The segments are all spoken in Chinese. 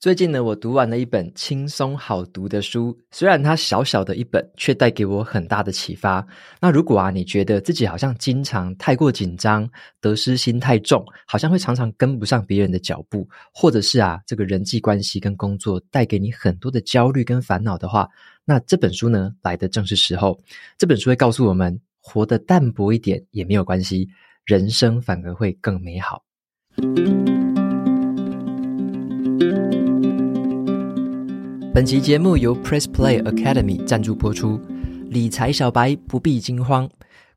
最近呢，我读完了一本轻松好读的书，虽然它小小的一本，却带给我很大的启发。那如果啊，你觉得自己好像经常太过紧张，得失心太重，好像会常常跟不上别人的脚步，或者是啊，这个人际关系跟工作带给你很多的焦虑跟烦恼的话，那这本书呢，来的正是时候。这本书会告诉我们，活得淡薄一点也没有关系，人生反而会更美好。本期节目由 Press Play Academy 赞助播出，理财小白不必惊慌。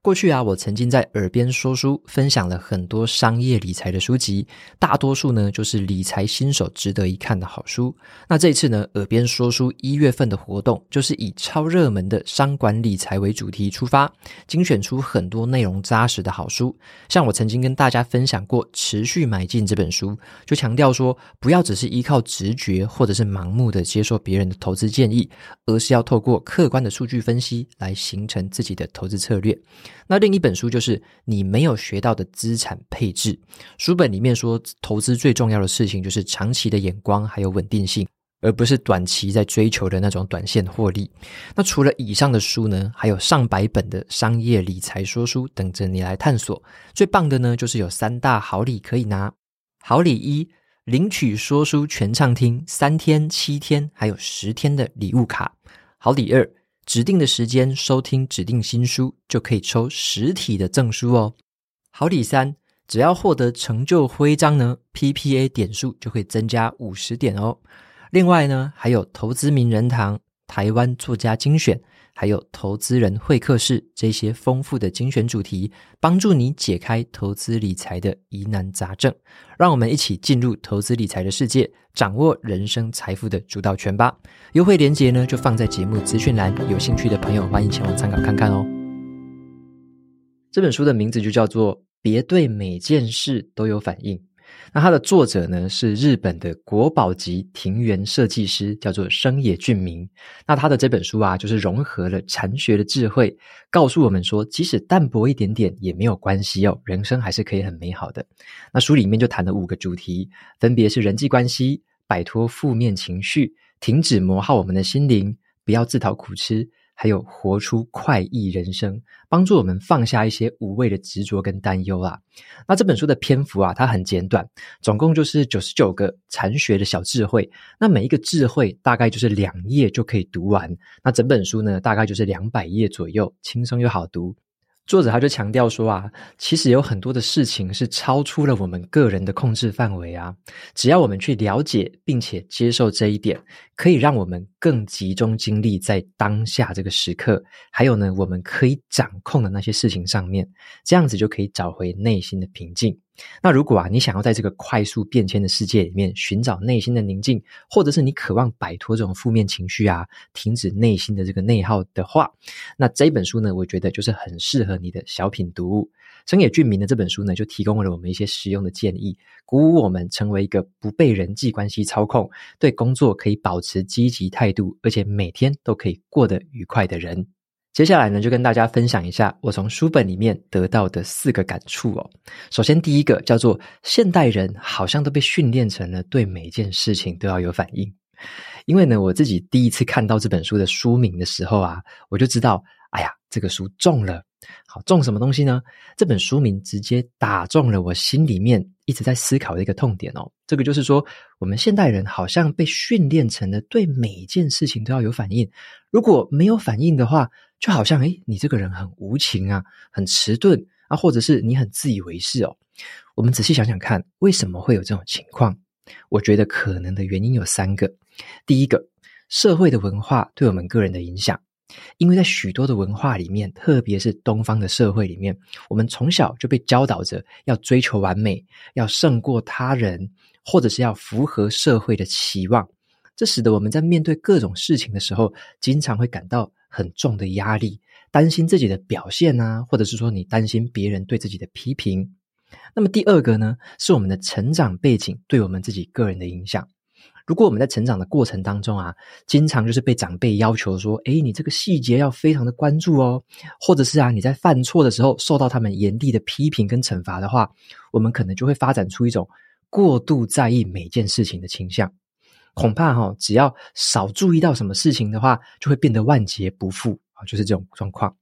过去啊，我曾经在耳边说书，分享了很多商业理财的书籍，大多数呢就是理财新手值得一看的好书。那这一次呢，耳边说书一月份的活动，就是以超热门的商管理财为主题出发，精选出很多内容扎实的好书。像我曾经跟大家分享过《持续买进》这本书，就强调说，不要只是依靠直觉或者是盲目的接受别人的投资建议，而是要透过客观的数据分析来形成自己的投资策略。那另一本书就是你没有学到的资产配置。书本里面说，投资最重要的事情就是长期的眼光还有稳定性，而不是短期在追求的那种短线获利。那除了以上的书呢，还有上百本的商业理财说书等着你来探索。最棒的呢，就是有三大好礼可以拿。好礼一，领取说书全畅听三天、七天还有十天的礼物卡。好礼二。指定的时间收听指定新书，就可以抽实体的赠书哦。好礼三，只要获得成就徽章呢，PPA 点数就会增加五十点哦。另外呢，还有投资名人堂、台湾作家精选。还有投资人会客室这些丰富的精选主题，帮助你解开投资理财的疑难杂症。让我们一起进入投资理财的世界，掌握人生财富的主导权吧。优惠链接呢，就放在节目资讯栏，有兴趣的朋友欢迎前往参考看看哦。这本书的名字就叫做《别对每件事都有反应》。那它的作者呢，是日本的国宝级庭园设计师，叫做生野俊明。那他的这本书啊，就是融合了禅学的智慧，告诉我们说，即使淡薄一点点也没有关系哦，人生还是可以很美好的。那书里面就谈了五个主题，分别是人际关系、摆脱负面情绪、停止磨耗我们的心灵、不要自讨苦吃。还有活出快意人生，帮助我们放下一些无谓的执着跟担忧啦。那这本书的篇幅啊，它很简短，总共就是九十九个禅学的小智慧。那每一个智慧大概就是两页就可以读完。那整本书呢，大概就是两百页左右，轻松又好读。作者他就强调说啊，其实有很多的事情是超出了我们个人的控制范围啊。只要我们去了解并且接受这一点，可以让我们更集中精力在当下这个时刻。还有呢，我们可以掌控的那些事情上面，这样子就可以找回内心的平静。那如果啊，你想要在这个快速变迁的世界里面寻找内心的宁静，或者是你渴望摆脱这种负面情绪啊，停止内心的这个内耗的话，那这本书呢，我觉得就是很适合你的小品读物。生野俊明的这本书呢，就提供了我们一些实用的建议，鼓舞我们成为一个不被人际关系操控，对工作可以保持积极态度，而且每天都可以过得愉快的人。接下来呢，就跟大家分享一下我从书本里面得到的四个感触哦。首先，第一个叫做现代人好像都被训练成了对每件事情都要有反应。因为呢，我自己第一次看到这本书的书名的时候啊，我就知道，这个书中了。好，中什么东西呢？这本书名直接打中了我心里面一直在思考的一个痛点哦。这个就是说，我们现代人好像被训练成了对每一件事情都要有反应，如果没有反应的话，就好像，诶，你这个人很无情啊，很迟钝啊，或者是你很自以为是哦。我们仔细想想看，为什么会有这种情况？我觉得可能的原因有三个。第一个，社会的文化对我们个人的影响，因为在许多的文化里面，特别是东方的社会里面，我们从小就被教导着要追求完美，要胜过他人，或者是要符合社会的期望。这使得我们在面对各种事情的时候，经常会感到很重的压力，担心自己的表现啊，或者是说你担心别人对自己的批评。那么第二个呢，是我们的成长背景对我们自己个人的影响。如果我们在成长的过程当中啊，经常就是被长辈要求说，诶，你这个细节要非常的关注哦，或者是啊，你在犯错的时候受到他们严厉的批评跟惩罚的话，我们可能就会发展出一种过度在意每件事情的倾向。恐怕哈、哦，只要少注意到什么事情的话，就会变得万劫不复啊，就是这种状况。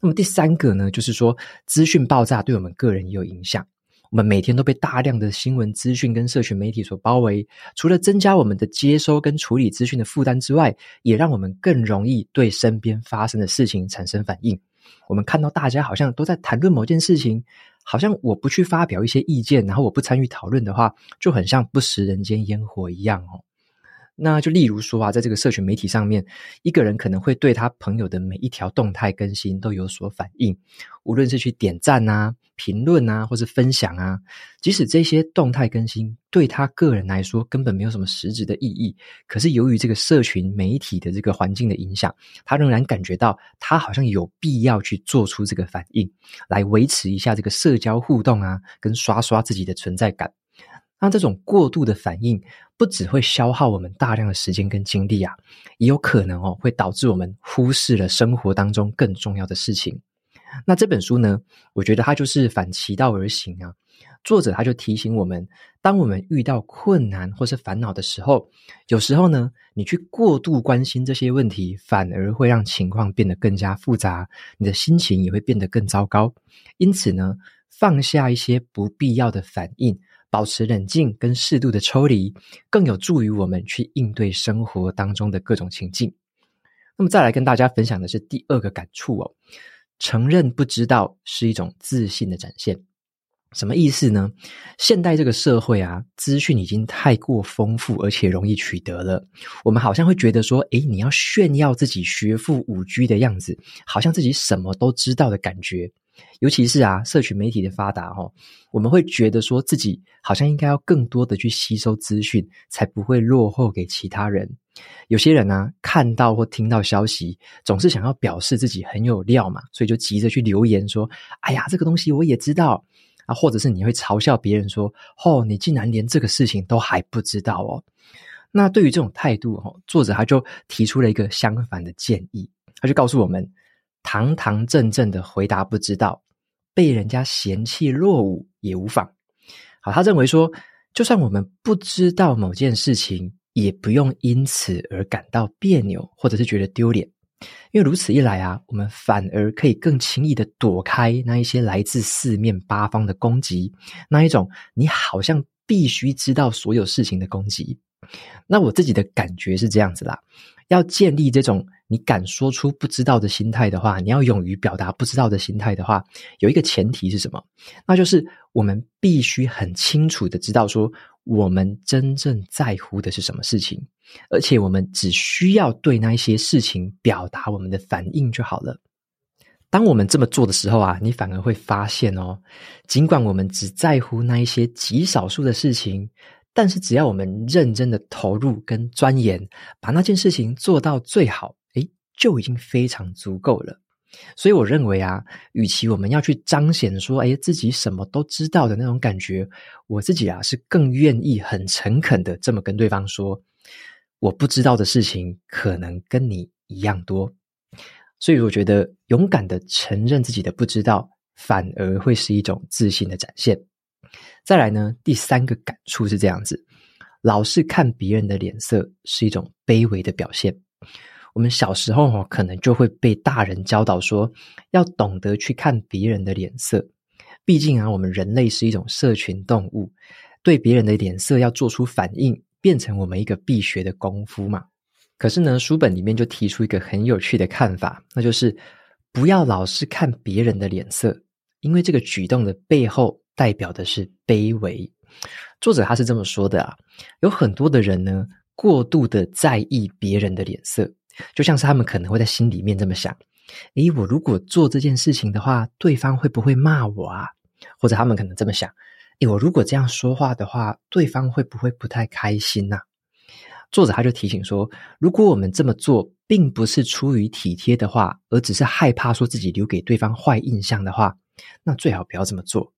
那么第三个呢，就是说资讯爆炸对我们个人也有影响。我们每天都被大量的新闻资讯跟社群媒体所包围，除了增加我们的接收跟处理资讯的负担之外，也让我们更容易对身边发生的事情产生反应。我们看到大家好像都在谈论某件事情，好像我不去发表一些意见，然后我不参与讨论的话，就很像不食人间烟火一样哦。那就例如说啊，在这个社群媒体上面，一个人可能会对他朋友的每一条动态更新都有所反应，无论是去点赞啊、评论啊，或是分享啊，即使这些动态更新对他个人来说根本没有什么实质的意义，可是由于这个社群媒体的这个环境的影响，他仍然感觉到他好像有必要去做出这个反应，来维持一下这个社交互动啊，跟刷刷自己的存在感。那这种过度的反应，不只会消耗我们大量的时间跟精力啊，也有可能哦，会导致我们忽视了生活当中更重要的事情。那这本书呢，我觉得它就是反其道而行啊。作者他就提醒我们，当我们遇到困难或是烦恼的时候，有时候呢，你去过度关心这些问题，反而会让情况变得更加复杂，你的心情也会变得更糟糕。因此呢，放下一些不必要的反应。保持冷静跟适度的抽离，更有助于我们去应对生活当中的各种情境。那么，再来跟大家分享的是第二个感触哦，承认不知道是一种自信的展现。什么意思呢？现代这个社会啊，资讯已经太过丰富，而且容易取得了。我们好像会觉得说，诶，你要炫耀自己学富五车的样子，好像自己什么都知道的感觉。尤其是啊，社群媒体的发达哦，我们会觉得说自己好像应该要更多的去吸收资讯，才不会落后给其他人。有些人啊，看到或听到消息，总是想要表示自己很有料嘛，所以就急着去留言说：“哎呀，这个东西我也知道啊。”或者是你会嘲笑别人说：“哦，你竟然连这个事情都还不知道哦。”那对于这种态度哦，作者他就提出了一个相反的建议，他就告诉我们。堂堂正正的回答不知道，被人家嫌弃落伍也无妨。好，他认为说，就算我们不知道某件事情，也不用因此而感到别扭，或者是觉得丢脸。因为如此一来啊，我们反而可以更轻易的躲开那一些来自四面八方的攻击，那一种你好像必须知道所有事情的攻击。那我自己的感觉是这样子啦，要建立这种。你敢说出不知道的心态的话，你要勇于表达不知道的心态的话，有一个前提是什么？那就是我们必须很清楚的知道说，我们真正在乎的是什么事情，而且我们只需要对那一些事情表达我们的反应就好了。当我们这么做的时候啊，你反而会发现哦，尽管我们只在乎那一些极少数的事情。但是，只要我们认真的投入跟钻研，把那件事情做到最好，诶，就已经非常足够了。所以，我认为啊，与其我们要去彰显说，诶，自己什么都知道的那种感觉，我自己啊，是更愿意很诚恳的这么跟对方说，我不知道的事情可能跟你一样多。所以，我觉得勇敢的承认自己的不知道，反而会是一种自信的展现。再来呢，第三个感触是这样子：老是看别人的脸色是一种卑微的表现。我们小时候哦，可能就会被大人教导说，要懂得去看别人的脸色。毕竟啊，我们人类是一种社群动物，对别人的脸色要做出反应，变成我们一个必学的功夫嘛。可是呢，书本里面就提出一个很有趣的看法，那就是不要老是看别人的脸色，因为这个举动的背后。代表的是卑微。作者他是这么说的啊，有很多的人呢，过度的在意别人的脸色，就像是他们可能会在心里面这么想：诶，我如果做这件事情的话，对方会不会骂我啊？或者他们可能这么想：诶，我如果这样说话的话，对方会不会不太开心呐？作者他就提醒说，如果我们这么做，并不是出于体贴的话，而只是害怕说自己留给对方坏印象的话，那最好不要这么做。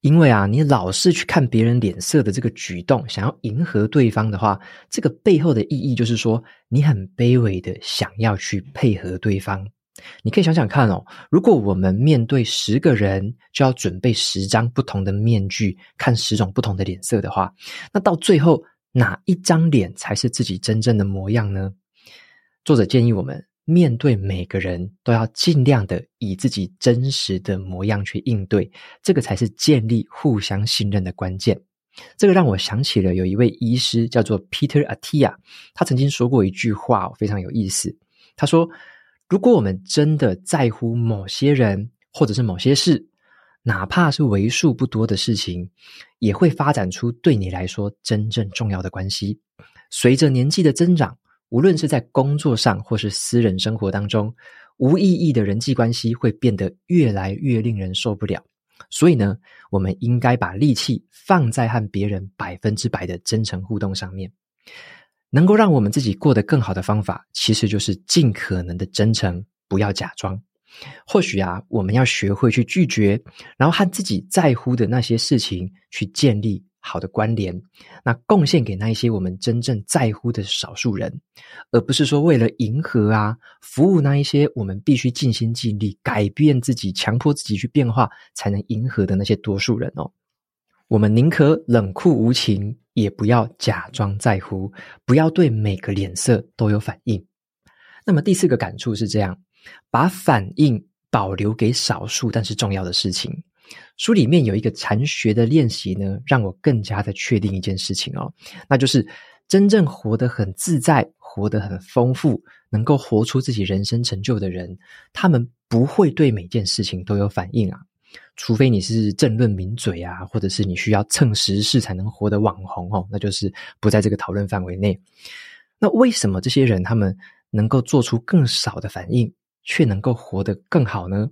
因为啊，你老是去看别人脸色的这个举动，想要迎合对方的话，这个背后的意义就是说，你很卑微的想要去配合对方。你可以想想看哦，如果我们面对十个人，就要准备十张不同的面具，看十种不同的脸色的话，那到最后哪一张脸才是自己真正的模样呢？作者建议我们面对每个人都要尽量的以自己真实的模样去应对，这个才是建立互相信任的关键。这个让我想起了有一位医师叫做 Peter Atia，他曾经说过一句话，非常有意思。他说，如果我们真的在乎某些人或者是某些事，哪怕是为数不多的事情，也会发展出对你来说真正重要的关系。随着年纪的增长，无论是在工作上或是私人生活当中，无意义的人际关系会变得越来越令人受不了。所以呢，我们应该把力气放在和别人百分之百的真诚互动上面。能够让我们自己过得更好的方法，其实就是尽可能的真诚，不要假装。或许啊，我们要学会去拒绝，然后和自己在乎的那些事情去建立好的关联，那贡献给那一些我们真正在乎的少数人，而不是说为了迎合啊，服务那一些我们必须尽心尽力改变自己、强迫自己去变化才能迎合的那些多数人哦。我们宁可冷酷无情，也不要假装在乎，不要对每个脸色都有反应。那么第四个感触是这样：把反应保留给少数但是重要的事情。书里面有一个禅学的练习呢，让我更加的确定一件事情哦，那就是真正活得很自在、活得很丰富、能够活出自己人生成就的人，他们不会对每件事情都有反应啊。除非你是政论名嘴啊，或者是你需要蹭时事才能活得网红哦，那就是不在这个讨论范围内。那为什么这些人他们能够做出更少的反应，却能够活得更好呢？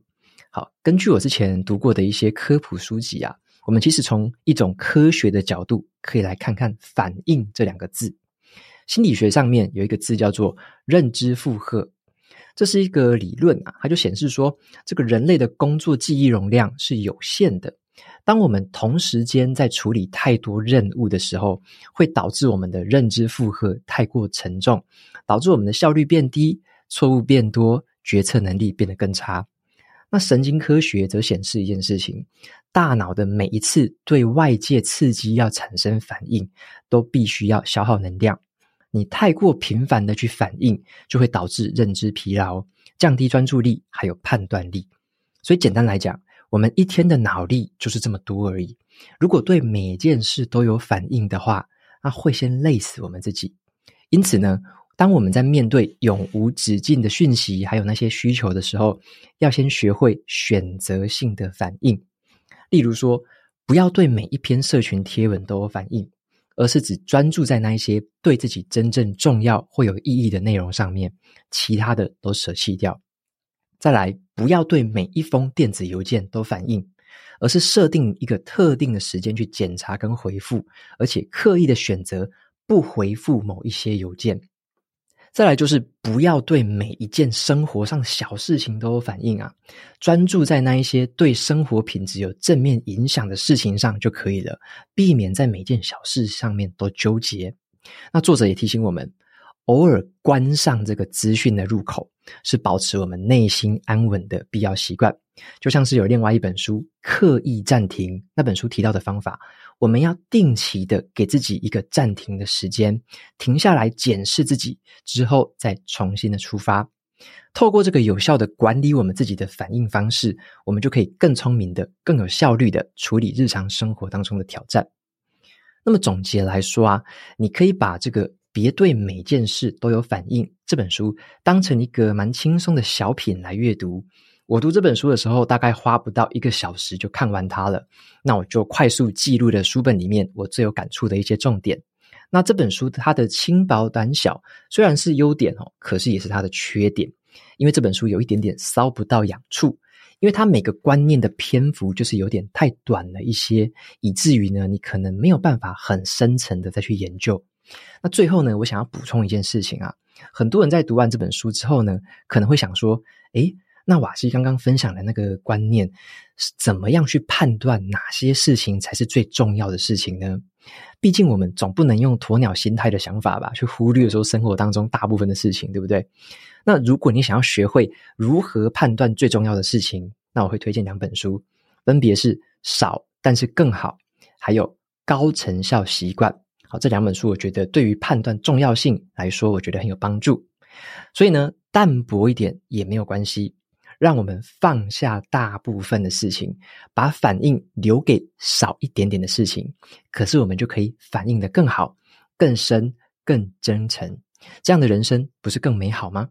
好，根据我之前读过的一些科普书籍啊，我们其实从一种科学的角度可以来看看“反应”这两个字。心理学上面有一个字叫做认知负荷。这是一个理论啊，它就显示说，这个人类的工作记忆容量是有限的。当我们同时间在处理太多任务的时候，会导致我们的认知负荷太过沉重，导致我们的效率变低，错误变多，决策能力变得更差。那神经科学则显示一件事情：大脑的每一次对外界刺激要产生反应，都必须要消耗能量。你太过频繁的去反应，就会导致认知疲劳，降低专注力，还有判断力。所以简单来讲，我们一天的脑力就是这么多而已。如果对每件事都有反应的话，那会先累死我们自己。因此呢，当我们在面对永无止境的讯息，还有那些需求的时候，要先学会选择性的反应。例如说，不要对每一篇社群贴文都有反应。而是只专注在那一些对自己真正重要或有意义的内容上面，其他的都舍弃掉。再来，不要对每一封电子邮件都反应，而是设定一个特定的时间去检查跟回复，而且刻意的选择不回复某一些邮件。再来就是不要对每一件生活上小事情都有反应啊，专注在那一些对生活品质有正面影响的事情上就可以了，避免在每件小事上面都纠结。那作者也提醒我们，偶尔关上这个资讯的入口，是保持我们内心安稳的必要习惯。就像是有另外一本书《刻意暂停》，那本书提到的方法，我们要定期的给自己一个暂停的时间，停下来检视自己之后，再重新的出发。透过这个有效的管理我们自己的反应方式，我们就可以更聪明的、更有效率的处理日常生活当中的挑战。那么总结来说啊，你可以把这个《别对每件事都有反应》这本书当成一个蛮轻松的小品来阅读。我读这本书的时候，大概花不到一个小时就看完它了。那我就快速记录了书本里面我最有感触的一些重点。那这本书它的轻薄短小虽然是优点哦，可是也是它的缺点，因为这本书有一点点搔不到痒处，因为它每个观念的篇幅就是有点太短了一些，以至于呢，你可能没有办法很深层的再去研究。那最后呢，我想要补充一件事情啊，很多人在读完这本书之后呢，可能会想说，诶那瓦西刚刚分享的那个观念，是怎么样去判断哪些事情才是最重要的事情呢？毕竟我们总不能用鸵鸟心态的想法吧，去忽略说生活当中大部分的事情，对不对？那如果你想要学会如何判断最重要的事情，那我会推荐两本书，分别是《少但是更好》，还有《高成效习惯》。好，这两本书我觉得对于判断重要性来说，我觉得很有帮助。所以呢，淡薄一点也没有关系。让我们放下大部分的事情，把反应留给少一点点的事情，可是我们就可以反应得更好、更深、更真诚。这样的人生不是更美好吗？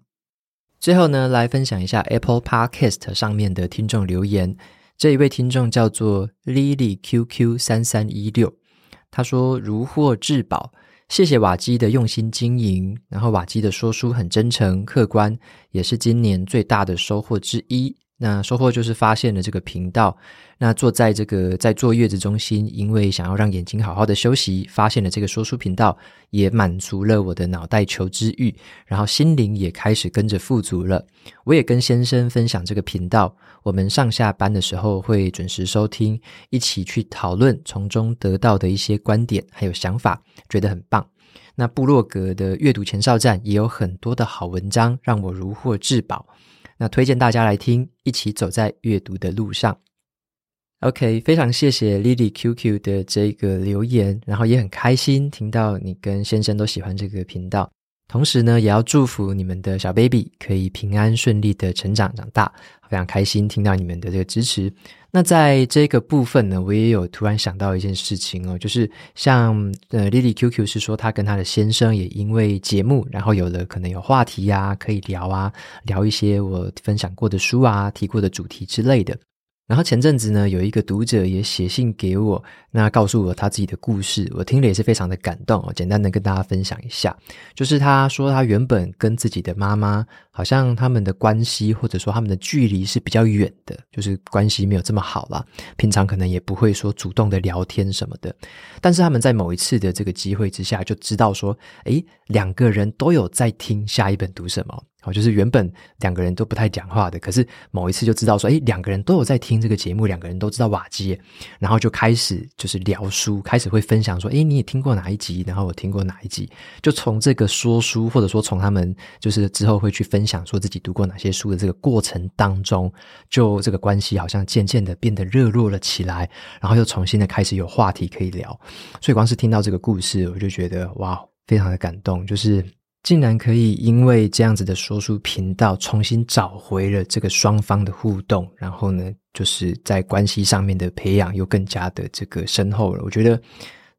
最后呢，来分享一下 Apple Podcast 上面的听众留言。这一位听众叫做 Lily QQ 三三一六，他说：“如获至宝。”谢谢瓦基的用心经营，然后瓦基的说书很真诚客观，也是今年最大的收获之一。那收获就是发现了这个频道。那坐在这个在坐月子中心，因为想要让眼睛好好的休息，发现了这个说书频道，也满足了我的脑袋求知欲，然后心灵也开始跟着富足了。我也跟先生分享这个频道，我们上下班的时候会准时收听，一起去讨论从中得到的一些观点还有想法，觉得很棒。那部落格的阅读前哨站也有很多的好文章，让我如获至宝。那推荐大家来听，一起走在阅读的路上。OK，非常谢谢 Lily QQ 的这个留言，然后也很开心听到你跟先生都喜欢这个频道。同时呢，也要祝福你们的小 baby 可以平安顺利的成长长大，非常开心听到你们的这个支持。那在这个部分呢，我也有突然想到一件事情哦，就是像呃 Lily QQ 是说她跟她的先生也因为节目，然后有了可能有话题啊，可以聊啊，聊一些我分享过的书啊，提过的主题之类的。然后前阵子呢，有一个读者也写信给我，那告诉我他自己的故事，我听了也是非常的感动哦。简单的跟大家分享一下，就是他说他原本跟自己的妈妈，好像他们的关系或者说他们的距离是比较远的，就是关系没有这么好啦。平常可能也不会说主动的聊天什么的。但是他们在某一次的这个机会之下，就知道说，诶，两个人都有在听下一本读什么。就是原本两个人都不太讲话的，可是某一次就知道说，诶，两个人都有在听这个节目，两个人都知道瓦基，然后就开始就是聊书，开始会分享说，诶，你也听过哪一集？然后我听过哪一集？就从这个说书，或者说从他们就是之后会去分享说自己读过哪些书的这个过程当中，就这个关系好像渐渐的变得热络了起来，然后又重新的开始有话题可以聊。所以光是听到这个故事，我就觉得哇，非常的感动，就是。竟然可以因为这样子的说书频道，重新找回了这个双方的互动，然后呢，就是在关系上面的培养又更加的这个深厚了。我觉得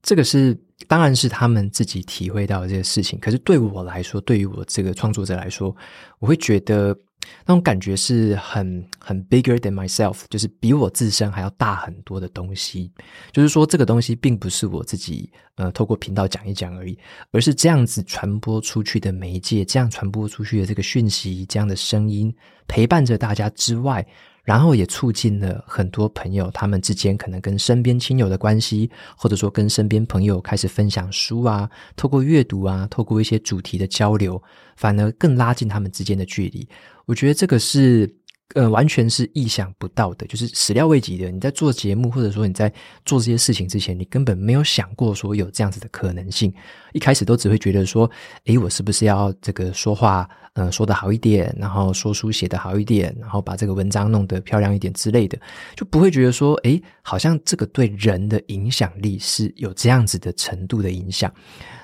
这个是，当然是他们自己体会到这个事情。可是对我来说，对于我这个创作者来说，我会觉得。那种感觉是很很 bigger than myself，就是比我自身还要大很多的东西。就是说，这个东西并不是我自己呃透过频道讲一讲而已，而是这样子传播出去的媒介，这样传播出去的这个讯息，这样的声音陪伴着大家之外。然后也促进了很多朋友，他们之间可能跟身边亲友的关系，或者说跟身边朋友开始分享书啊，透过阅读啊，透过一些主题的交流，反而更拉近他们之间的距离。我觉得这个是。呃，完全是意想不到的，就是始料未及的。你在做节目，或者说你在做这些事情之前，你根本没有想过说有这样子的可能性。一开始都只会觉得说，诶，我是不是要这个说话，呃，说得好一点，然后说书写得好一点，然后把这个文章弄得漂亮一点之类的，就不会觉得说，诶，好像这个对人的影响力是有这样子的程度的影响。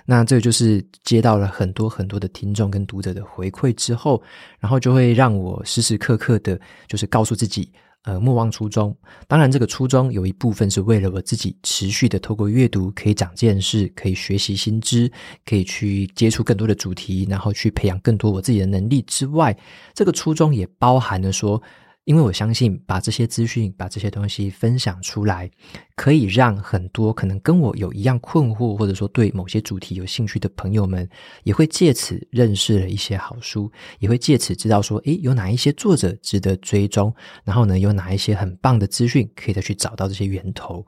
那这就是接到了很多很多的听众跟读者的回馈之后，然后就会让我时时刻刻的，就是告诉自己，呃，莫忘初衷。当然，这个初衷有一部分是为了我自己持续的透过阅读可以长见识，可以学习新知，可以去接触更多的主题，然后去培养更多我自己的能力之外，这个初衷也包含了说。因为我相信，把这些资讯、把这些东西分享出来，可以让很多可能跟我有一样困惑，或者说对某些主题有兴趣的朋友们，也会借此认识了一些好书，也会借此知道说，诶，有哪一些作者值得追踪，然后呢，有哪一些很棒的资讯可以再去找到这些源头。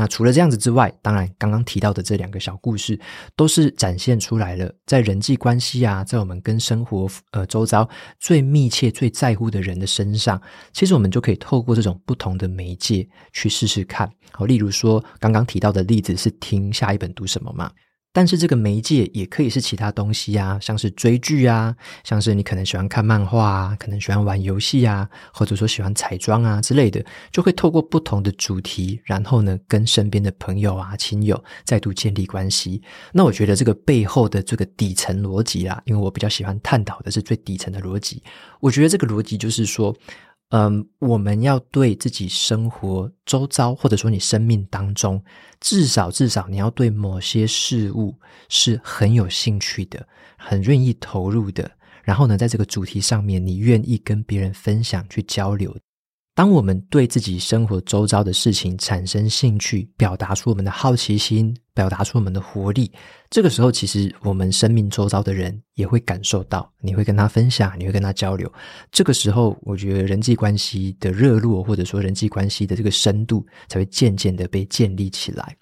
那除了这样子之外，当然刚刚提到的这两个小故事，都是展现出来了，在人际关系啊，在我们跟生活呃周遭最密切、最在乎的人的身上，其实我们就可以透过这种不同的媒介去试试看。好，例如说刚刚提到的例子是听下一本读什么嘛？但是这个媒介也可以是其他东西啊，像是追剧啊，像是你可能喜欢看漫画啊，可能喜欢玩游戏啊，或者说喜欢彩妆啊之类的，就会透过不同的主题，然后呢，跟身边的朋友啊、亲友再度建立关系。那我觉得这个背后的这个底层逻辑啊，因为我比较喜欢探讨的是最底层的逻辑，我觉得这个逻辑就是说。嗯，我们要对自己生活周遭，或者说你生命当中，至少至少你要对某些事物是很有兴趣的，很愿意投入的。然后呢，在这个主题上面，你愿意跟别人分享、去交流。当我们对自己生活周遭的事情产生兴趣，表达出我们的好奇心。表达出我们的活力，这个时候其实我们生命周遭的人也会感受到，你会跟他分享，你会跟他交流。这个时候，我觉得人际关系的热络，或者说人际关系的这个深度，才会渐渐的被建立起来。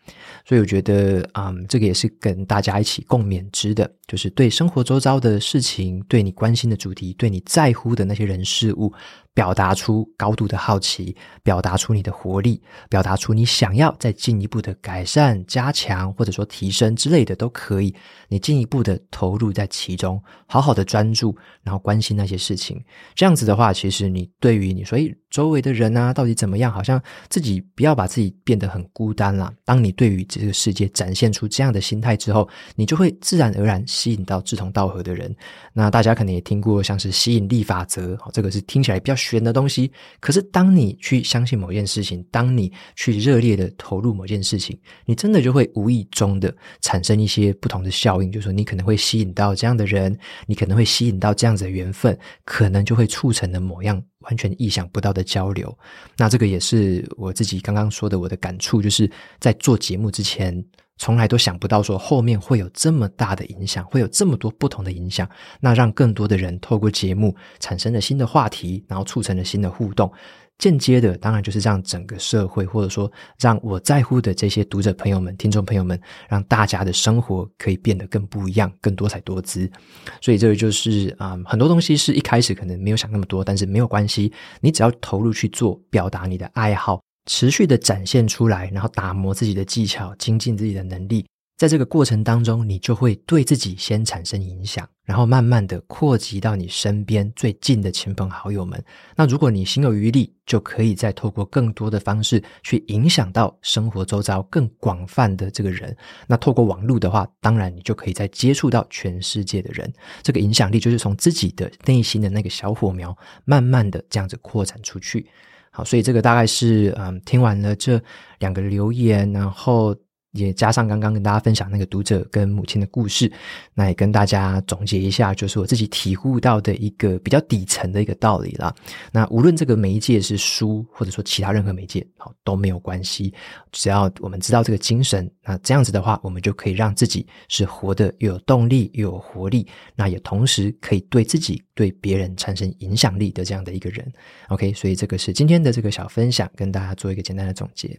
所以，我觉得，嗯，这个也是跟大家一起共勉之的，就是对生活周遭的事情，对你关心的主题，对你在乎的那些人事物，表达出高度的好奇，表达出你的活力，表达出你想要再进一步的改善、加强。或者说提升之类的都可以，你进一步的投入在其中，好好的专注，然后关心那些事情。这样子的话，其实你对于你所以周围的人啊，到底怎么样？好像自己不要把自己变得很孤单啦。当你对于这个世界展现出这样的心态之后，你就会自然而然吸引到志同道合的人。那大家可能也听过像是吸引力法则，这个是听起来比较玄的东西。可是当你去相信某件事情，当你去热烈的投入某件事情，你真的就会无。无意中的产生一些不同的效应，就是说你可能会吸引到这样的人，你可能会吸引到这样子的缘分，可能就会促成了某样完全意想不到的交流。那这个也是我自己刚刚说的我的感触，就是在做节目之前，从来都想不到说后面会有这么大的影响，会有这么多不同的影响。那让更多的人透过节目产生了新的话题，然后促成了新的互动。间接的，当然就是让整个社会，或者说让我在乎的这些读者朋友们、听众朋友们，让大家的生活可以变得更不一样、更多彩多姿。所以这个就是啊、很多东西是一开始可能没有想那么多，但是没有关系，你只要投入去做，表达你的爱好，持续的展现出来，然后打磨自己的技巧，精进自己的能力。在这个过程当中，你就会对自己先产生影响，然后慢慢的扩及到你身边最近的亲朋好友们。那如果你心有余力，就可以再透过更多的方式去影响到生活周遭更广泛的这个人。那透过网络的话，当然你就可以再接触到全世界的人。这个影响力就是从自己的内心的那个小火苗，慢慢的这样子扩展出去。好，所以这个大概是嗯，听完了这两个留言，然后。也加上刚刚跟大家分享那个读者跟母亲的故事，那也跟大家总结一下，就是我自己体悟到的一个比较底层的一个道理啦。那无论这个媒介是书，或者说其他任何媒介，好，都没有关系，只要我们知道这个精神，那这样子的话，我们就可以让自己是活得又有动力又有活力，那也同时可以对自己对别人产生影响力的这样的一个人。OK，所以这个是今天的这个小分享，跟大家做一个简单的总结。